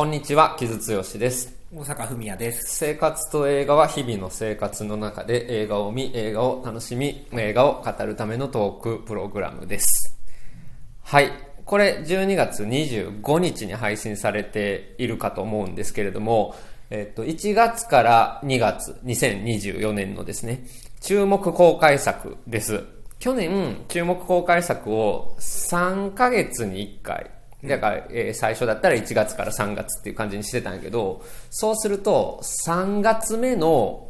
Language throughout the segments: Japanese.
こんにちは、木津剛です。大阪文也です。生活と映画は日々の生活の中で映画を見、映画を楽しみ、映画を語るためのトークプログラムです。はい。これ12月25日に配信されているかと思うんですけれども、えっと、1月から2月、2024年のですね、注目公開作です。去年、注目公開作を3ヶ月に1回、だから、えー最初だったら1月から3月っていう感じにしてたんやけど、そうすると、3月目の、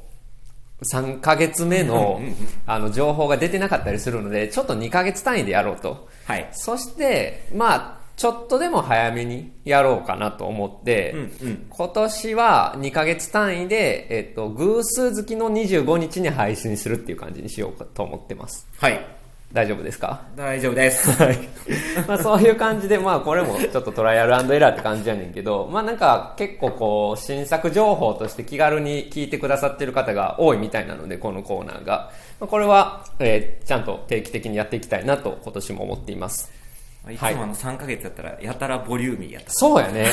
3ヶ月目の、あの、情報が出てなかったりするので、ちょっと2ヶ月単位でやろうと。はい。そして、まあ、ちょっとでも早めにやろうかなと思って、うんうん今年は2ヶ月単位で、えっと、偶数月の25日に配信するっていう感じにしようかと思ってます。はい。大丈夫ですか？大丈夫です。はい。まあそういう感じで、まあこれもちょっとトライアルエラーって感じやねんけど、まあなんか結構こう、新作情報として気軽に聞いてくださってる方が多いみたいなので、このコーナーが。まあこれは、えーちゃんと定期的にやっていきたいなと今年も思っています。いつもあの3ヶ月やったら、やたらボリューミーやった。そうやね。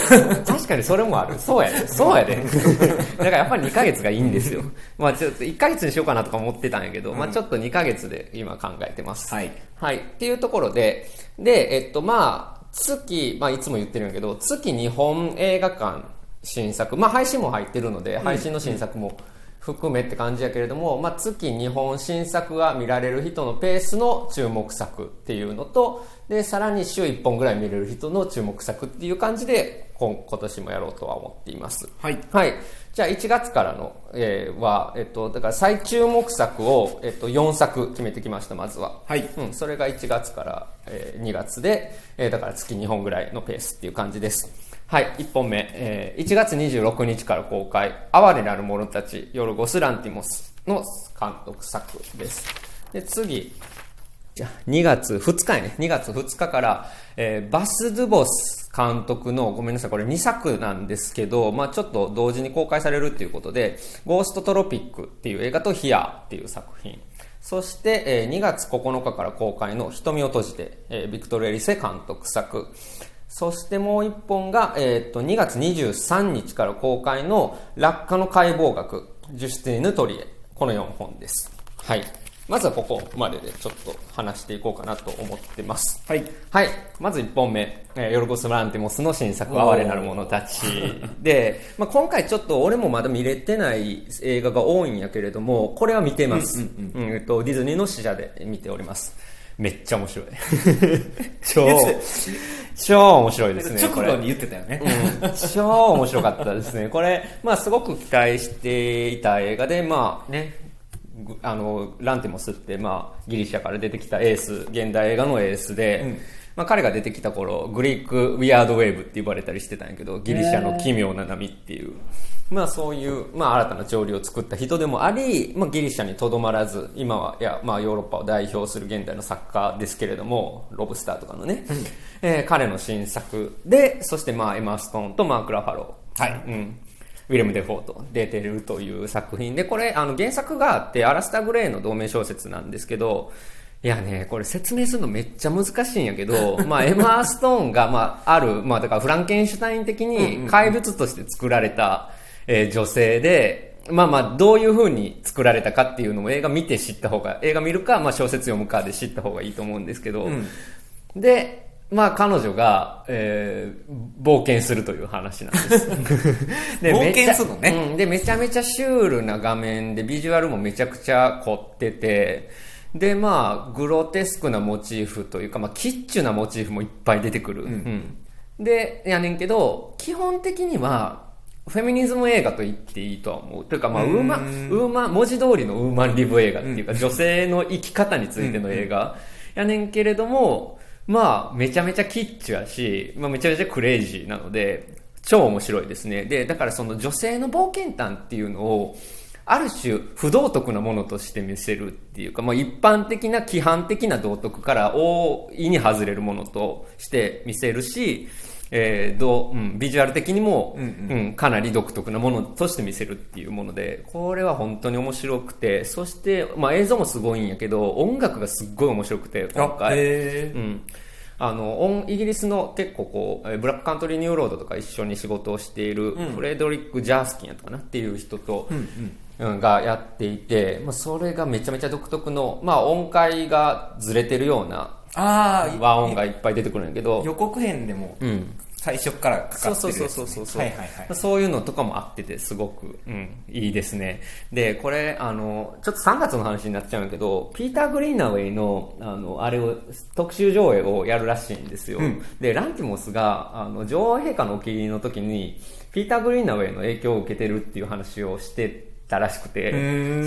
確かにそれもある。そうやね。そうやで。だからやっぱり2ヶ月がいいんですよ。まあちょっと1ヶ月にしようかなとか思ってたんやけど、まあちょっと2ヶ月で今考えてます。はい。はい。っていうところで、で、えっと、まあ、月、まあ、いつも言ってるんやけど、月日本映画館新作、まあ、配信も入ってるので、配信の新作も含めって感じやけれども、まあ、月日本新作が見られる人のペースの注目作っていうのと、で、さらに週1本ぐらい見れる人の注目作っていう感じで、今今年もやろうとは思っています。はい。はい。じゃあ1月からの、えーは、えっと、だから最注目作を、えっと、4作決めてきました、まずは。はい。うん、それが1月から、えー2月で、えーだから月2本ぐらいのペースっていう感じです。はい、1本目、えー1月26日から公開、哀れなる者たち、ヨルゴス・ランティモスの監督作です。で、次、じゃ2月2日やね。2月2日から、えーバス・ドゥボス監督の、ごめんなさい、これ2作なんですけど、まあちょっと同時に公開されるっていうことで、ゴースト・トロピックっていう映画とヒアっていう作品。そして、えー2月9日から公開の瞳を閉じて、ビクトル・エリセ監督作。そしてもう一本が、えーっと、2月23日から公開の落下の解剖学、ジュスティーヌ・トリエ。この4本です。はい。まずはここまででちょっと話していこうかなと思ってます。はい。はい。まず1本目、えーヨルゴス・ランティモスの新作、哀れなる者たち。で、まあ、今回ちょっと俺もまだ見れてない映画が多いんやけれども、これは見てます。うんえっと、ディズニーの試写で見ております。めっちゃ面白い。超、超面白いですね。これ直後に言ってたよね。うん超面白かったですね。これ、まあすごく期待していた映画で、まあね、ぐあの、ランティモスって、まあ、ギリシャから出てきたエース、現代映画のエースで、うんまあ彼が出てきた頃、グリーク・ウィアード・ウェーブって呼ばれたりしてたんやけど、ギリシャの奇妙な波っていう、まあそういう、まあ新たな潮流を作った人でもあり、まあギリシャにとどまらず、今は、いや、まあヨーロッパを代表する現代の作家ですけれども、ロブスターとかのね、えー彼の新作で、そしてまあエマ・ストーンとマーク・ラファロー。はい。うん。ウィレム・デフォーと出てるという作品で、これ、あの、原作があって、アラスター・グレイの同名小説なんですけど、いやね、これ説明するのめっちゃ難しいんやけど、まあ、エマ・ストーンが、まあ、ある、まあ、だからフランケンシュタイン的に怪物として作られた、えー女性で、まあまあ、どういう風に作られたかっていうのも映画見て知った方が、映画見るか、まあ小説読むかで知った方がいいと思うんですけど、うんで、まあ彼女が、えー冒険するという話なんです。で冒険するのねうん。で、めちゃめちゃシュールな画面で、ビジュアルもめちゃくちゃ凝ってて、で、まあ、グロテスクなモチーフというか、まあ、キッチュなモチーフもいっぱい出てくる。うんで、やねんけど、基本的には、フェミニズム映画と言っていいとは思う。というか、まあ、ウーマン、ウーマン、文字通りのウーマンリブ映画っていうか、女性の生き方についての映画やねんけれども、まあ、めちゃめちゃキッチュやし、まあ、めちゃめちゃクレイジーなので、超面白いですね。で、だからその女性の冒険譚っていうのを、ある種不道徳なものとして見せるっていうか、まあ、一般的な規範的な道徳から大いに外れるものとして見せるし、えーどううん、ビジュアル的にも、ううんんかなり独特なものとして見せるっていうもので、これは本当に面白くて、そして、まあ、映像もすごいんやけど、音楽がすっごい面白くて、今回。へうん。あの、オンイギリスの結構こう、えーブラックカントリーニューロードとか一緒に仕事をしている、フレドリック・ジャースキンやったかなっていう人と、うんがやっていて、まあ、それがめちゃめちゃ独特の、まあ、音階がずれてるようなああ、和音がいっぱい出てくるんやけど、予告編でもうん。最初からかかってるうそうそうそうそうはいはいはい。そういうのとかもあっててすごく、うん、いいですね。でこれあのちょっと3月の話になっちゃうんやけどピーター・グリーナウェイのあのあれを特集上映をやるらしいんですよ、うん。でランティモスがあの女王陛下のお気に入りの時にピーター・グリーナウェイの影響を受けてるっていう話をしてたらしくて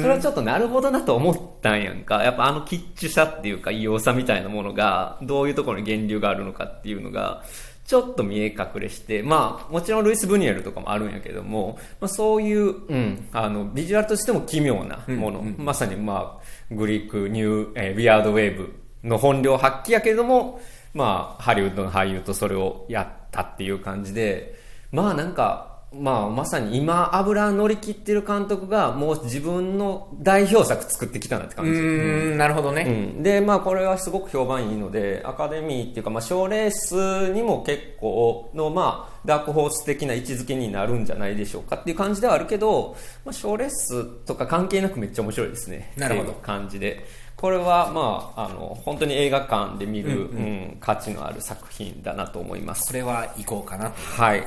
それはちょっとなるほどなと思ったんやんか。やっぱあのキッチュさっていうか異様さみたいなものがどういうところに源流があるのかっていうのがちょっと見え隠れして、まあ、もちろんルイス・ブニエルとかもあるんやけども、まあ、そういう、うん、あの、ビジュアルとしても奇妙なもの、まさに、まあ、グリーク、ニュー、えー、ビアードウェーブの本領発揮やけども、まあ、ハリウッドの俳優とそれをやったっていう感じで、まあなんか、まあまさに今油乗り切ってる監督がもう自分の代表作作ってきたなってう感じ。ーん、なるほどね。うん、でまあこれはすごく評判いいのでアカデミーっていうかまあ賞レースにも結構のまあダークホース的な位置づけになるんじゃないでしょうかっていう感じではあるけどまあ賞レースとか関係なくめっちゃ面白いですねなるほど感じでこれはまああの本当に映画館で見る、うん価値のある作品だなと思いますこれは行こうかなと。はい。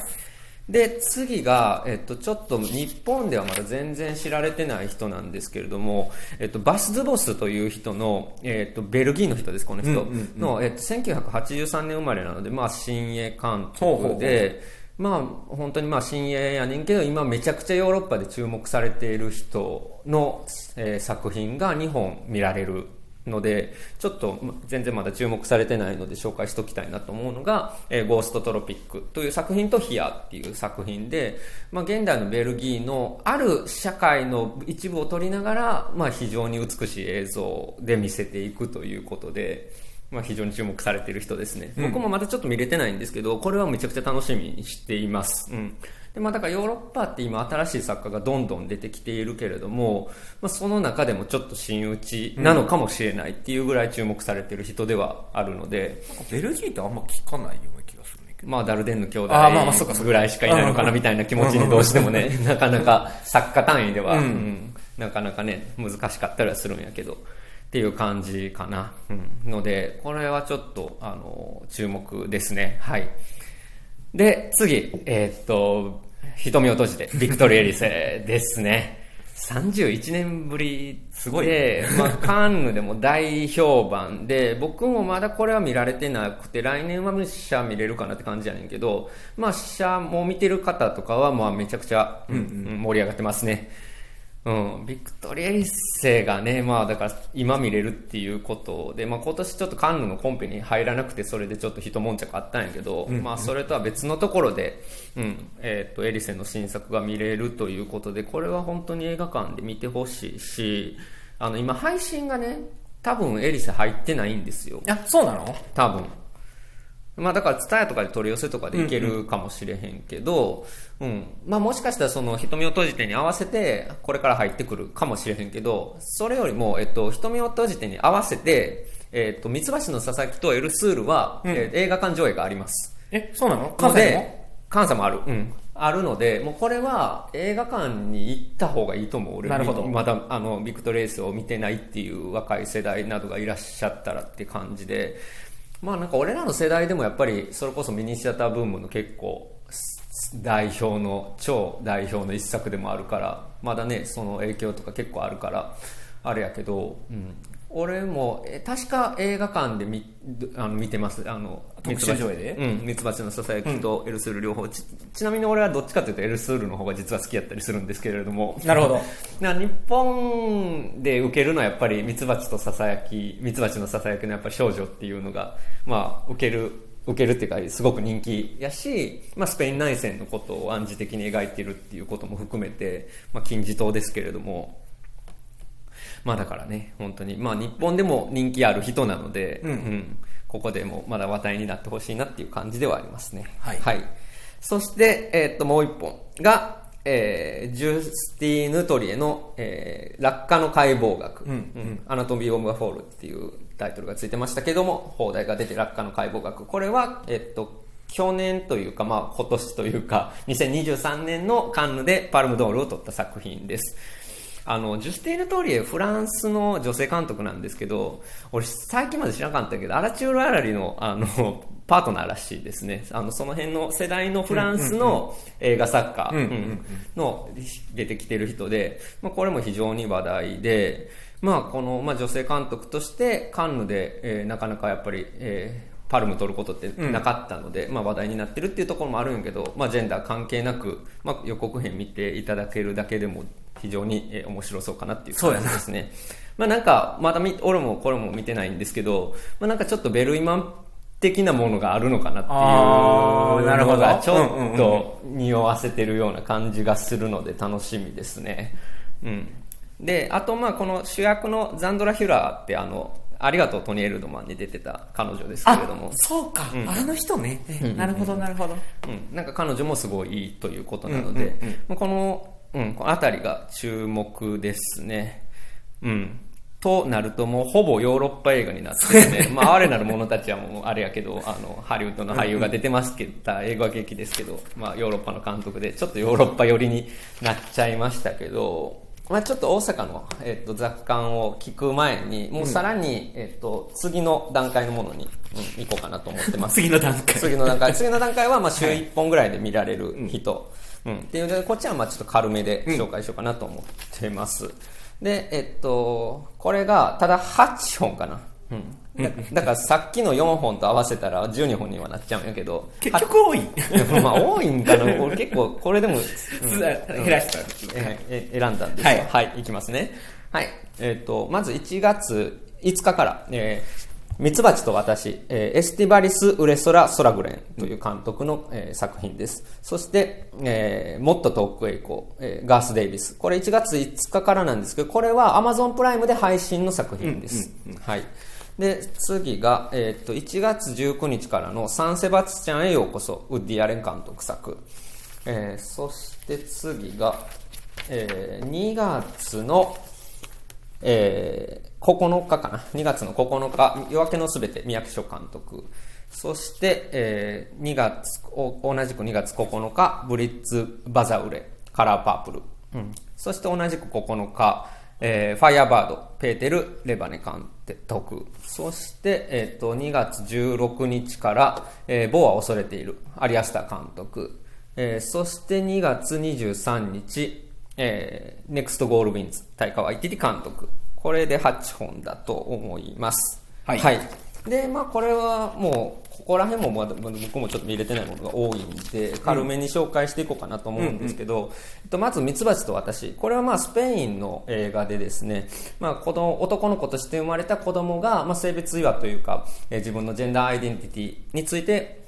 で、次が、えっと、ちょっと日本ではまだ全然知られてない人なんですけれども、えっと、バス・ドゥボスという人の、えっと、ベルギーの人です、この人。うんうんうんの、えっと、1983年生まれなので、まあ、新鋭監督で、まあ、本当にまあ、新鋭やねんけど、今めちゃくちゃヨーロッパで注目されている人の、えー作品が2本見られるので、ちょっと全然まだ注目されてないので紹介しておきたいなと思うのが、えーゴーストトロピックという作品とヒアっていう作品で、まあ、現代のベルギーのある社会の一部を撮りながら、まあ、非常に美しい映像で見せていくということで、まあ、非常に注目されている人ですね、僕もまだちょっと見れてないんですけどこれはめちゃくちゃ楽しみにしています、うん。でまあ、だからヨーロッパって今新しい作家がどんどん出てきているけれども、まあ、その中でもちょっと真打ちなのかもしれないっていうぐらい注目されている人ではあるので、ベルギーってあんま聞かないような気がするんだけど。まあ、ダルデンの兄弟あーまあまあそうかそうかぐらいしかいないのかなみたいな気持ちにどうしてもね、なかなか作家単位では、うんうんなかなかね、難しかったりはするんやけど、っていう感じかな。うん、ので、これはちょっと、あの、注目ですね。はい。で、次、えーっと、瞳を閉じて、ビクトリー・エリセですね。31年ぶりすごいで、まあ、カンヌでも大評判で、僕もまだこれは見られてなくて、来年は試写見れるかなって感じやねんけど、まあ、試写も見てる方とかは、まあ、めちゃくちゃ、盛り上がってますね。うん、ビクトリー・エリセがね、まあだから今見れるっていうことで、まあ今年ちょっとカンヌのコンペに入らなくてそれでちょっと一悶着あったんやけど、まあそれとは別のところで、うん、えっ、と、エリセの新作が見れるということで、これは本当に映画館で見てほしいし、あの今配信がね、多分エリセ入ってないんですよ。あ、そうなの？多分。まあだから、ツタヤとかで取り寄せとかでいけるかもしれへんけど、うん、まあもしかしたらその瞳を閉じてに合わせて、これから入ってくるかもしれへんけど、それよりも、えっと、瞳を閉じてに合わせて、えっと、三橋の佐々木とエルスールは、うんえー映画館上映があります。え、そうなの？の関西でも関西もある。うん。あるので、もうこれは映画館に行った方がいいと思う。俺なるほどまだあの、ビクトレースを見てないっていう若い世代などがいらっしゃったらって感じで、まあなんか俺らの世代でもやっぱりそれこそミニシアターブームの結構代表の、超代表の一作でもあるから、まだね、その影響とか結構あるから、あれやけど、うん。俺も、え確か映画館で見あの見てます。あの、特集上映？でうん、ミツバチのささやきとエルスール両方、ち ちなみに俺はどっちかというとエルスールの方が実は好きやったりするんですけれどもなるほど。な日本で受けるのはやっぱりミツバチとささやきミツバチのささやきのやっぱり少女っていうのがまあ受ける受けるっていうかすごく人気やし、まあ、スペイン内戦のことを暗示的に描いているっていうことも含めて、まあ、金字塔ですけれどもまあだからね、本当に。まあ日本でも人気ある人なので、うんここでもまだ話題になってほしいなっていう感じではありますね。はいそして、えーっと、もう一本が、えージュスティーヌ・トリエの、えー落下の解剖学、うん Anatomy of a Fall っていうタイトルがついてましたけども、放題が出て落下の解剖学。これは、えっと、去年というか、まあ今年というか、2023年のカンヌでパルムドールを取った作品です。あの、ジュスティーヌ・トリエ、フランスの女性監督なんですけど、俺最近まで知らなかったけど、アラチュール・アラリの、あの、パートナーらしいですね。あの、その辺の世代のフランスの映画作家うんの出てきてる人で、まあ、これも非常に話題で、まあ、この、まあ、女性監督としてカンヌで、えーなかなかやっぱり、えーパルム取ることってなかったので、まあ話題になってるっていうところもあるんやけど、まあジェンダー関係なく、まあ予告編見ていただけるだけでも非常にえー面白そうかなっていう感じですね。まあなんか、まだみ、俺もこれも見てないんですけど、まあなんかちょっとベルイマン的なものがあるのかなっていうあーなるほどのがちょうんうんうんっと匂わせてるような感じがするので楽しみですね。うん。で、あとまあこの主役のザンドラ・ヒュラーってあの、ありがとうトニー・エルドマンに出てた彼女ですけれども、そうか、あの人ね。なるほど、なるほど。うん、なんか彼女もすごいいいということなので、まあこの、うん、この辺りが注目ですね。うん。となるともうほぼヨーロッパ映画になってるね。まあ、哀れなる者たちはもうあれやけど、あの、ハリウッドの俳優が出てますけど、映画劇ですけど、まあ、ヨーロッパの監督で、ちょっとヨーロッパ寄りになっちゃいましたけど、まあ、ちょっと大阪の、えっと、雑感を聞く前に、もうさらに、えっと、次の段階のものに、うん、行こうかなと思ってます。次の段階。次の段階。次の段階は、まあ、週1本ぐらいで見られる人。うん。っていうので、こっちは、まあ、ちょっと軽めで紹介しようかなと思ってます。で、えっと、これが、ただ8本かな。うん。だだから、さっきの4本と合わせたら12本にはなっちゃうんやけど。結局多い。まあ、多いんかな。俺結構、これでも、減らした。ええ選んだんですよ。ははいい、い、きますね。はい。えっ、と、まず1月5日から、えーミツバチと私、えーエスティバリス・ウレソラ・ソラグレンという監督の、えー作品です。そして、えーもっと遠くへ行こう、えーガース・デイビス。これ1月5日からなんですけど、これは Amazon プライムで配信の作品です。はい。で、次が、えっ、と、1月19日からのサンセバスチャンへようこそ、ウッディ・アレン監督作。えーそして次が、えー2月の、えー9日かな？2月の9日、夜明けのすべて、宮城所監督。そして、えー2月、同じく2月9日、ブリッツ・バザウレ、カラーパープル。うん、そして同じく9日、えーファイアバード、ペーテル・レバネ監督。そして、えっ、と、2月16日から、えー、ボアを恐れている、アリアスタ監督。えーそして2月23日、えー、ネクストゴールウィンズ、タイカ・ワイティティ監督。これで8本だと思います。はいで、まあこれはもう、ここら辺もまだ僕もちょっと見れてないものが多いんで、軽めに紹介していこうかなと思うんですけど、えっと、まず、ミツバチと私。これはまあスペインの映画でですね、まあ子供、男の子として生まれた子供が、まあ性別違和というか、えー自分のジェンダーアイデンティティについて、えー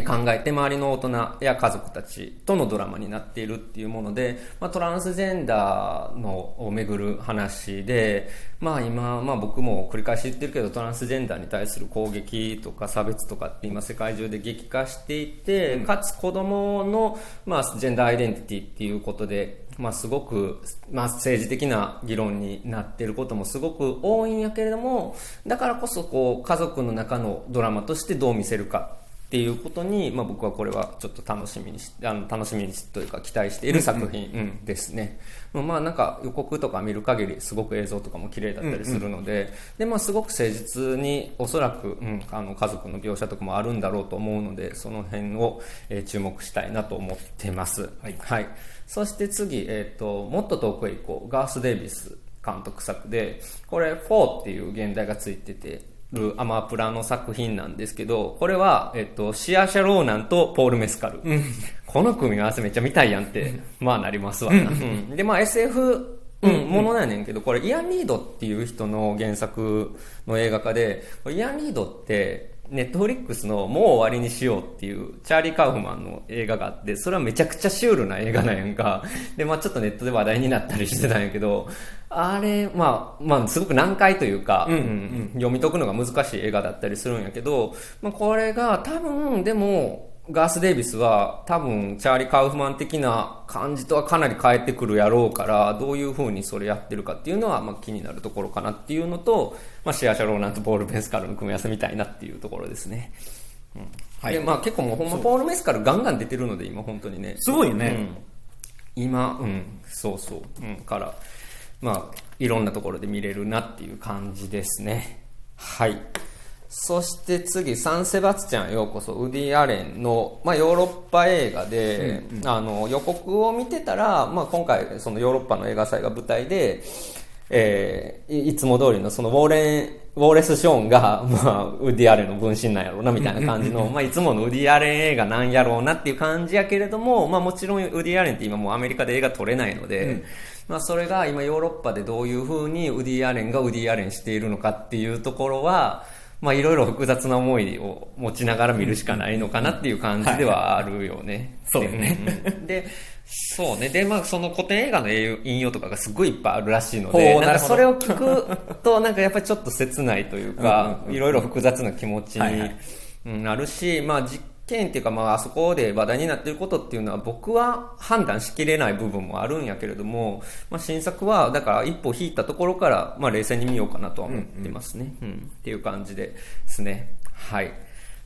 考えて周りの大人や家族たちとのドラマになっているっていうもので、まあ、トランスジェンダーのをめぐる話で、まあ今、まあ僕も繰り返し言ってるけど、トランスジェンダーに対する攻撃とか差別とかって今世界中で激化していて、かつ子供の、まあ、ジェンダーアイデンティティっていうことで、まあすごく、まあ政治的な議論になっていることもすごく多いんやけれども、だからこそこう家族の中のドラマとしてどう見せるかっていうことに、まあ、僕はこれはちょっと楽しみにしあの楽しみにしというか期待している作品うんですね、まあなんか予告とか見る限りすごく映像とかも綺麗だったりするので,、でまあ、すごく誠実におそらく、うん、あの家族の描写とかもあるんだろうと思うのでその辺を、えー注目したいなと思ってます、はい。そして次、えー、ともっと遠くへ行こう。ガース・デイビス監督作でこれ「フォーっていう現代がついててるアマプラの作品なんですけど、これは、えっと、シアーシャ・ローナンとポール・メスカル。この組み合わせめっちゃ見たいやんって、まあなりますわ。な。うん。で、まあ SF、うん、ものやねんけど、これイアン・リードっていう人の原作の映画化で、イアン・リードって、ネットフリックスのもう終わりにしようっていうチャーリー・カウフマンの映画があって、それはめちゃくちゃシュールな映画なんやんか。で、まあちょっとネットで話題になったりしてたんやけど、あれ、まあ、まあすごく難解というか、うん読み解くのが難しい映画だったりするんやけど、まあこれが多分、でも、ガース・デイビスは多分チャーリー・カウフマン的な感じとはかなり変えてくるやろうからどういう風にそれやってるかっていうのはまあ気になるところかなっていうのと、まあ、シア・シャローナンとポール・ベンスカルの組み合わせみたいなっていうところですね、うんはい。でまあ、結構もうほんまポール・ベンスカルガンガン出てるので今本当にね。すごいよね。うん、今、うん、そうそう、うん、から、まあ、いろんなところで見れるなっていう感じですね。はい。そして次、サンセバスチャンようこそ、ウディ・アレンの、まあ、ヨーロッパ映画で、あの、予告を見てたら、まあ、今回、そのヨーロッパの映画祭が舞台で、えーいいつも通りのそのウォーレン、ウォーレス・ショーンが、まあ、ウディ・アレンの分身なんやろうな、みたいな感じの、まあ、いつものウディ・アレン映画なんやろうなっていう感じやけれども、まあ、もちろんウディ・アレンって今もうアメリカで映画撮れないので、まあ、それが今ヨーロッパでどういう風にウディ・アレンがウディ・アレンしているのかっていうところは、まあ、いろいろ複雑な思いを持ちながら見るしかないのかなっていう感じではあるよね。そうだねで、そうね。で、まあ、その古典映画の引用とかがすごいいっぱいあるらしいのほで、うなんかそれを聞くと、なんかやっぱりちょっと切ないというか、いろいろ複雑な気持ちになるし、まあ、実験っていうか、まあ、あそこで話題になっていることっていうのは、僕は判断しきれない部分もあるんやけれども、まあ、新作は、だから一歩引いたところから、まあ、冷静に見ようかなとは思ってますね。うん、っていう感じですね。はい。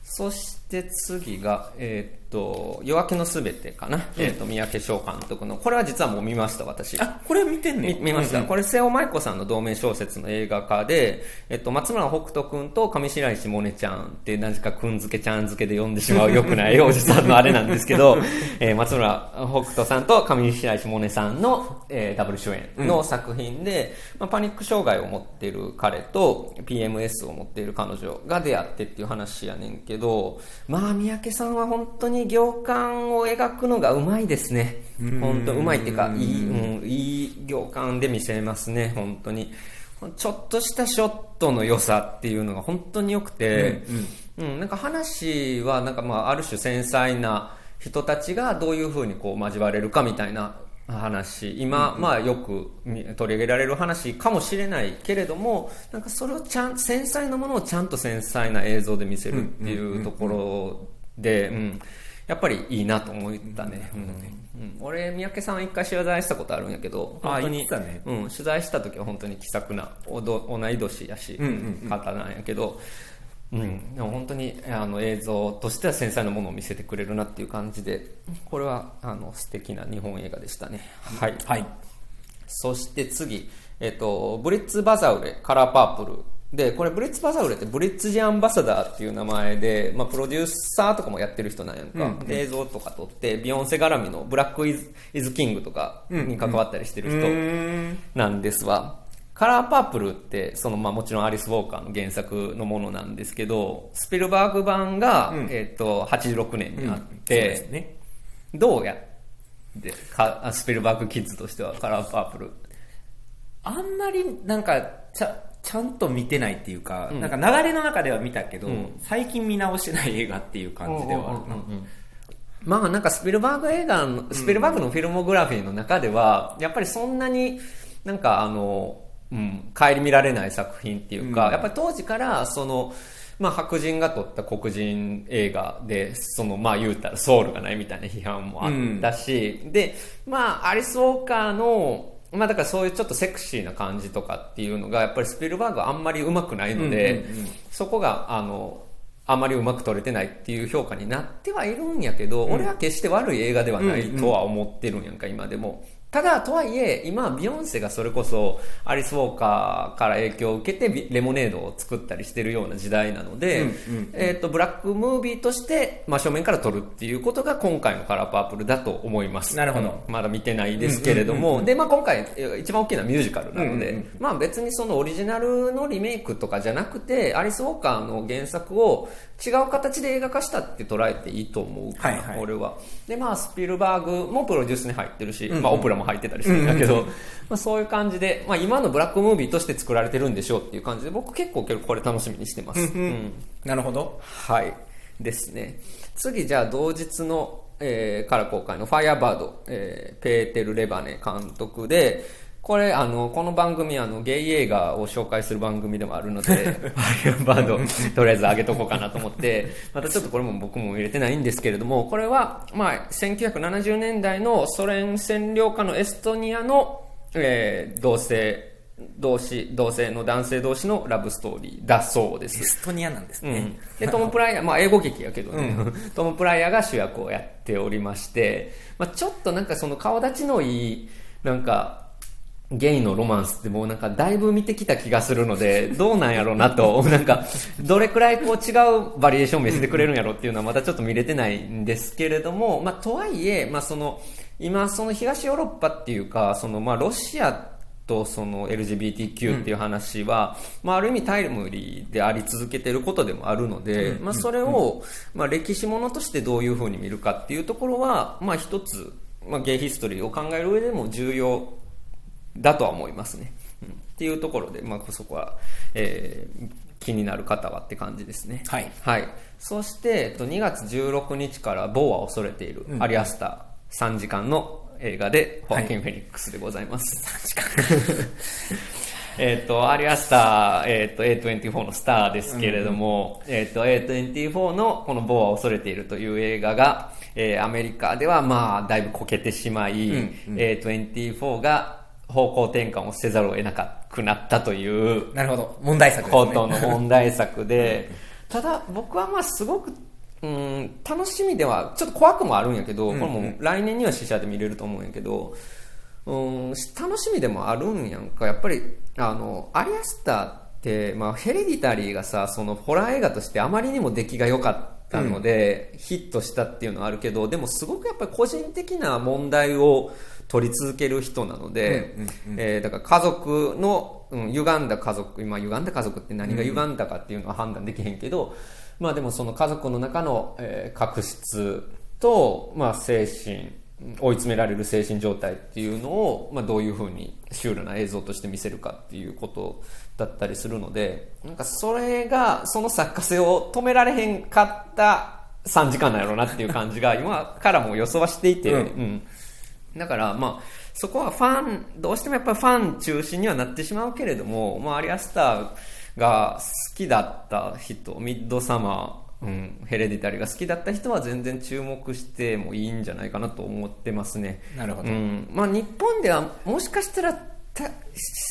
そして次が、えーっと、夜明けのすべてかな。えーっと、三宅翔監督の、これは実はもう見ました、私。あ、これ見てんね見見ました、うんうん。これ瀬尾舞子さんの同名小説の映画化で、えっと、松村北斗君と上白石萌音ちゃんって何かくんづけちゃんづけで呼んでしまう良くない おじさんのあれなんですけど、えー松村北斗さんと上白石萌音さんの、えーダブル主演の作品で、まあ、パニック障害を持っている彼と PMS を持っている彼女が出会ってっていう話やねんけど、まあ三宅さんは本当に行間を描くのがうまいですね。本当うまいっていうか、いい、うん、いい行間で見せますね、本当に。ちょっとしたショットの良さっていうのが本当に良くて、うん、なんか話はなんかまあある種繊細な人たちがどういうふうにこう交われるかみたいな話。今、まあよくみ取り上げられる話かもしれないけれどもなんかそれをちゃん繊細なものをちゃんと繊細な映像で見せるっていうところで、うんやっぱりいいなと思ったね、うんうん俺三宅さん一回取材したことあるんやけどあ本当に。ねうん、取材した時は本当に気さくな同い年やし、うんうんうん。方なんやけど、うん、でも本当にあの映像としては繊細なものを見せてくれるなっていう感じでこれはあの素敵な日本映画でしたね。はい、はい。そして次、えっと、ブリッツ・バザウレカラーパープル。でこれブリッツ・バザウレってブリッツ・ジアンバサダーっていう名前で、まあ、プロデューサーとかもやってる人なんやんか、うん。で映像とか撮ってビヨンセ絡みの Black Is Is King とかに関わったりしてる人、ん。なんですわ。カラーパープルって、そのまあもちろんアリス・ウォーカーの原作のものなんですけど、スピルバーグ版が、うんえっと、86年にあって、ですね。どうやでかあスピルバーグキッズとしてはカラーパープル。あんまりなんかちゃちゃんと見てないっていうか、なんか流れの中では見たけど、うん最近見直してない映画っていう感じではあるな。まあなんかスピルバーグ映画の、スピルバーグのフィルモグラフィーの中では、やっぱりそんなになんかあの、うん、顧みられない作品っていうか、うん。やっぱり当時からその、まあ白人が撮った黒人映画で、そのまあ言うたらソウルがないみたいな批判もあったし、で、まあアリス・ウォーカーの、まあだからそういうちょっとセクシーな感じとかっていうのが、やっぱりスピルバーグはあんまり上手くないので、うんうんうん。そこが、あの、あまりうまく撮れてないっていう評価になってはいるんやけど、俺は決して悪い映画ではないとは思ってるんやんか、今でも。ただ、とはいえ、今、ビヨンセがそれこそ、アリス・ウォーカーから影響を受けてビ、レモネードを作ったりしてるような時代なので、うんうんえっ、と、ブラックムービーとして、真正面から撮るっていうことが今回のカラーパープルだと思います。なるほど。うん。まだ見てないですけれども、で、まあ今回、え一番大きなミュージカルなので、うんうん。まあ別にそのオリジナルのリメイクとかじゃなくて、アリス・ウォーカーの原作を違う形で映画化したって捉えていいと思うかな、はいはい。俺は。で、まあスピルバーグもプロデュースに入ってるし、うんうん。まあオプラも入ってたりするんだけど、まあそういう感じで、まあ今のブラックムービーとして作られてるんでしょうっていう感じで、僕結構これ楽しみにしてます。うんなるほど。はい。ですね。次、じゃあ、同日の、えーから公開のファイアバード、えーペーテル・レバネ監督で、これ、あの、この番組、あの、ゲイ映画を紹介する番組でもあるので、バード、とりあえず上げとこうかなと思って、またちょっとこれも僕も入れてないんですけれども、これは、まあ、1970年代のソ連占領下のエストニアの、えー同性、同士、同性の男性同士のラブストーリーだそうです。エ。ストニアなんですね。うん、でトム・プライヤー、まあ、英語劇やけどね、トム・プライヤーが主役をやっておりまして、まあ、ちょっとなんかその顔立ちのいいなんかゲイのロマンスってもうなんかだいぶ見てきた気がするので どうなんやろうなと。なんかどれくらいこう違うバリエーションを見せてくれるんやろうっていうのはまたちょっと見れてないんですけれども、まあ、とはいえ、まあ、その今その東ヨーロッパっていうかそのまあロシアとその LGBTQ っていう話は、まあ、ある意味タイムリーであり続けていることでもあるので、まあ、それを、まあ、歴史ものとしてどういうふうに見るかっていうところは、まあ、一つ、まあ、ゲイヒストリーを考える上でも重要だとは思いますね。うんっていうところで、まあ、そこは、えー気になる方はって感じですね。はいはい。そして、えっと、2月16日から、某は恐れている、アリアスター3時間の映画で、ホアキン・フェニックスでございます。えっと、アリアスター、えっと、A24 のスターですけれども、えっと、A24 のこの某は恐れているという映画が、えーアメリカではまあ、だいぶこけてしまい、A24 が方向転換をせざるを得なくなったという、なるほど。問題作ですね。ことの問題作で、ただ僕はまあすごく、うん、楽しみでは、ちょっと怖くもあるんやけど、これも来年には試写で見れると思うんやけど、うん、楽しみでもあるんやんか。やっぱり、あの、アリアスターって、まあヘレディタリーがさ、そのホラー映画としてあまりにも出来が良かったので、ヒットしたっていうのはあるけど、でもすごくやっぱり個人的な問題を取り続ける人なので、えーだから家族の、うん、歪んだ家族、今歪んだ家族って何が歪んだかっていうのは判断できへんけど、まあでもその家族の中の、えー確執と、まあ精神、追い詰められる精神状態っていうのを、まあ、どういうふうにシュールな映像として見せるかっていうことだったりするのでなんかそれがその作家性を止められへんかった3時間なんやろうなっていう感じが 今からも予想はしていて、うん。うん。だからまあそこはファンどうしてもやっぱりファン中心にはなってしまうけれども、まあ、アリアスターが好きだった人ミッドサマーうん、ヘレディタリーが好きだった人は全然注目してもいいんじゃないかなと思ってますね。なるほど。うん、まあ日本ではもしかしたらた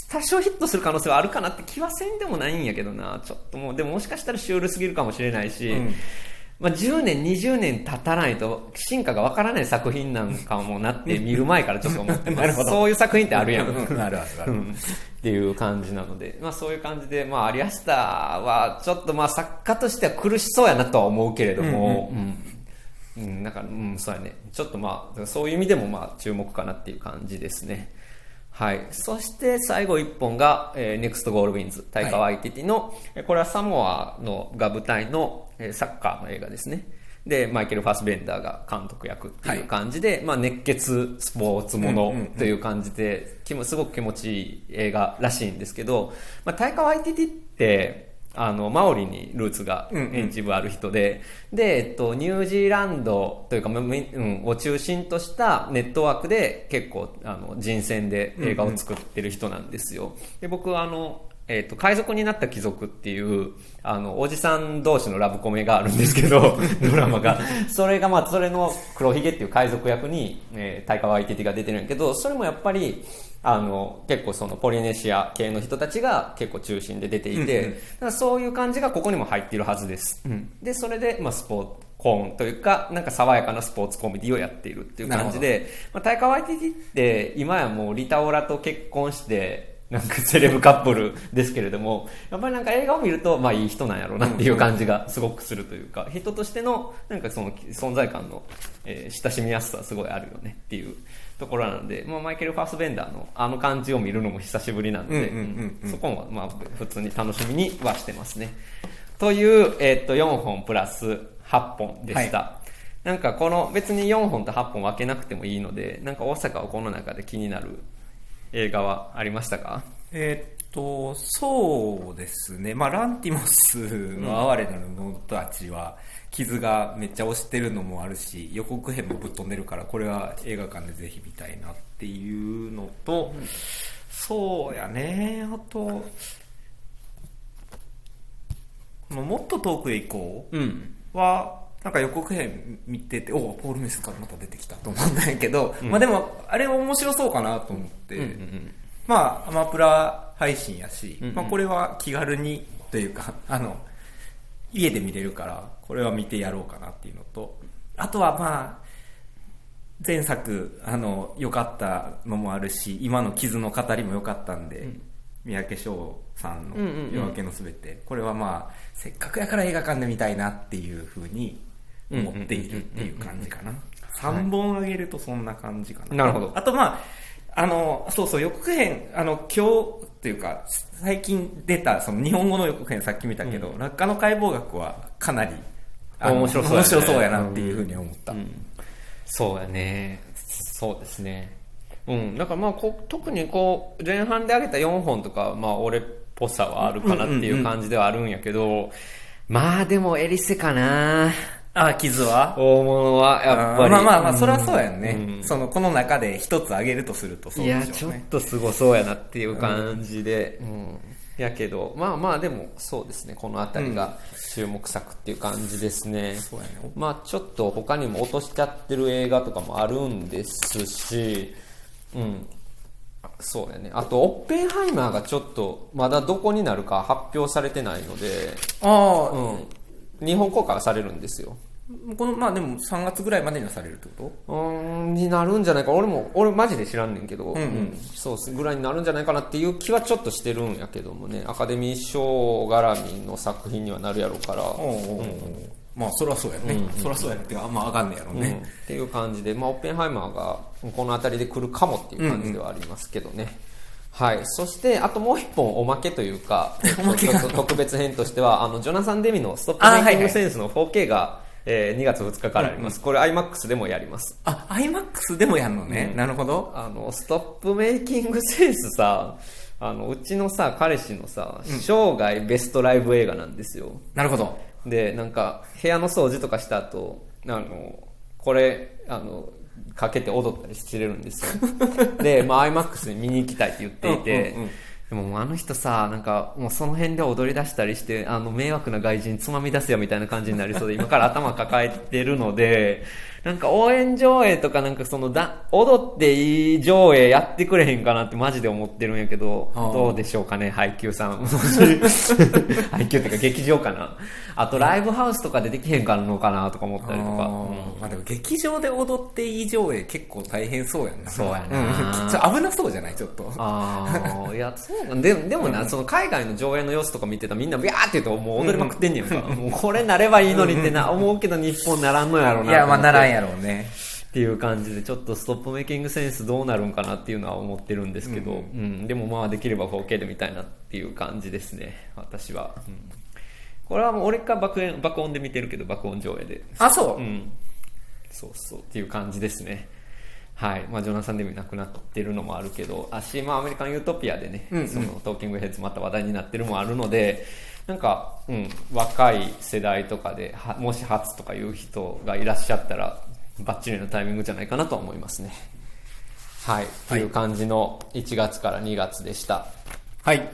多少ヒットする可能性はあるかなって気はせんでもないんやけどな。ちょっともう、でももしかしたらシュールすぎるかもしれないし、うんまあ10年、20年経たないと進化がわからない作品なんかもなって見る前からちょっと思ってます。そういう作品ってあるやん。うんうんあるあるっていう感じなので、まあそういう感じで、まあアリアスターはちょっとまあ作家としては苦しそうやなとは思うけれども、うんうん、だから、うん、そうやね。ちょっとまあ、そういう意味でもまあ注目かなっていう感じですね。はい。そして最後一本が、えー、NEXT ゴールウィンズ、大川 ITT の、えーこれはサモアのが舞台の、えーサッカーの映画ですね。で、マイケル・ファスベンダーが監督役っていう感じで、まあ熱血スポーツものという感じで、気もすごく気持ちいい映画らしいんですけど、まあ、大川 ITT って、あの、マオリにルーツがうんうん演じ部ある人で、で、えっと、ニュージーランドというか、うん、を中心としたネットワークで結構、あの、人選で映画を作ってる人なんですよ。で、僕はあの、えっと、海賊になった貴族っていう、あの、おじさん同士のラブコメがあるんですけど、ドラマが。それが、まあ、それの黒ひげっていう海賊役に、えー、大川 ITT が出てるんやけど、それもやっぱり、あの、結構そのポリネシア系の人たちが結構中心で出ていて、うんうん。だからそういう感じがここにも入っているはずです。で、それで、まあ、スポーツ、コーンというか、なんか爽やかなスポーツコメディをやっているっていう感じで、まあ、大川 ITT って今やもうリタオラと結婚して、なんかセレブカップルですけれども、やっぱりなんか映画を見ると、まあいい人なんやろうなっていう感じがすごくするというか、人としての、なんかその存在感の、えー親しみやすさはすごいあるよねっていうところなので、まあマイケル・ファースベンダーのあの感じを見るのも久しぶりなので、うんうんうんうんそこもまあ普通に楽しみにはしてますね。という、えーっと、4本プラス8本でした。なんかこの別に4本と8本分けなくてもいいので、なんか大阪はこの中で気になる映画はありましたか？えーっと、そうですね。まあ、ランティモスの哀れなる者たちは、傷がめっちゃ押してるのもあるし、予告編もぶっ飛んでるから、これは映画館でぜひ見たいなっていうのと、そうやねあともっと遠くへ行こうん。うはなんか予告編見てておポール・メスからまた出てきたと思うんだけど、まあでもあれは面白そうかなと思って、うんうんまあアマプラ配信やし、うんうん。まあ、これは気軽にというか あの家で見れるからこれは見てやろうかなっていうのとあとはまあ前作あの良かったのもあるし今の傷の語りも良かったんで、三宅翔さんのうんうんうん「夜明けのすべて」これはまあせっかくやから映画館で見たいなっていうふうに思っているっていう感じかな。3本あげるとそんな感じかな、なるほど。あとまああのそうそう予告編あの今日っていうか最近出たその日本語の予告編さっき見たけど、落下の解剖学はかなり面白そうやね面白そうやなっていうふうに思った、うん。そうやね。そうですね。うん。だからまあこう、特にこう、前半で上げた4本とか、まあ俺っぽさはあるかなっていう感じではあるんやけど、まあでもエリセかなあ傷は？大物はやっぱり。まあまあまあそれはそうやんね、うん。そのこの中で一つあげるとするとそうでいや、ちょっしょうねとすごそうやなっていう感じで、うん。やけど、まあまあでもそうですね、この辺りが注目作っていう感じですね。そうやね。まあちょっと他にも落としちゃってる映画とかもあるんですし、うん。そうやね。あと、オッペンハイマーがちょっと、まだどこになるか発表されてないので、あうん。日本公開はされるんですよ。あ、このまあでも3月ぐらいまでにはされるってこうーん、になるんじゃないか。俺も、俺マジで知らんねんけど、んうん。そうっす。ぐらいになるんじゃないかなっていう気はちょっとしてるんやけどもね、アカデミー賞絡みの作品にはなるやろうから、まあそりゃそうやね、そりゃそうやねってかあんまあかんねやろううん。ね、っていう感じで、まあ、オッペンハイマーがこの辺りで来るかもっていう感じではありますけどね。はい。そして、あともう一本おまけというか、特別編としては、あの、ジョナサン・デミのストップメイキングセンスの 4K が、えー2月2日からあります。これ IMAX でもやります。あ iMAX でもやんのね、なるほどあの、ストップメイキングセンスさ、あの、うちのさ、彼氏のさ、生涯ベストライブ映画なんですよ。なるほどで、なんか、部屋の掃除とかした後、あの、これ、あの、かけて踊ったりしてれるんですよ。で、まあ、IMAX に見に行きたいって言っていて、うんうんうんでももうあの人さ、なんか、もうその辺で踊り出したりして、あの、迷惑な外人つまみ出すよみたいな感じになりそうで、今から頭抱えてるので、なんか応援上映とかなんかそのだ、踊っていい上映やってくれへんかなってマジで思ってるんやけど、どうでしょうかね、配給さん。配給っていうか劇場かな。あとライブハウスとかでできへんかのかなとか思ったりとか。うんまあでも劇場で踊っていい上映結構大変そうやんなそうやな危なそうじゃない？ちょっとああ、いや、そうなんででもな、その海外の上映の様子とか見てたらみんなビャーって言うともう踊りまくってんねやんか。もうこれなればいいのにってな、思うけど日本ならんのやろうな。いやまあならんややろうね。っていう感じで、ちょっとストップメイキングセンスどうなるんかなっていうのは思ってるんですけど、うん、でもまあできれば 4K で見たいなっていう感じですね、私は。うん。これはもう俺か爆音爆音で見てるけど、爆音上映で。あそう、うん。そうそう。っていう感じですね。はい。まあ、ジョナサン・デミ亡くなってるのもあるけど、あし、まあ、アメリカン・ユートピアでね、うんうん。そのトーキングヘッズまた話題になってるのもあるので、なんか、うん、若い世代とかで、はもし初とかいう人がいらっしゃったら、バッチリのタイミングじゃないかなと思いますね。はい。という感じの1月から2月でした。はい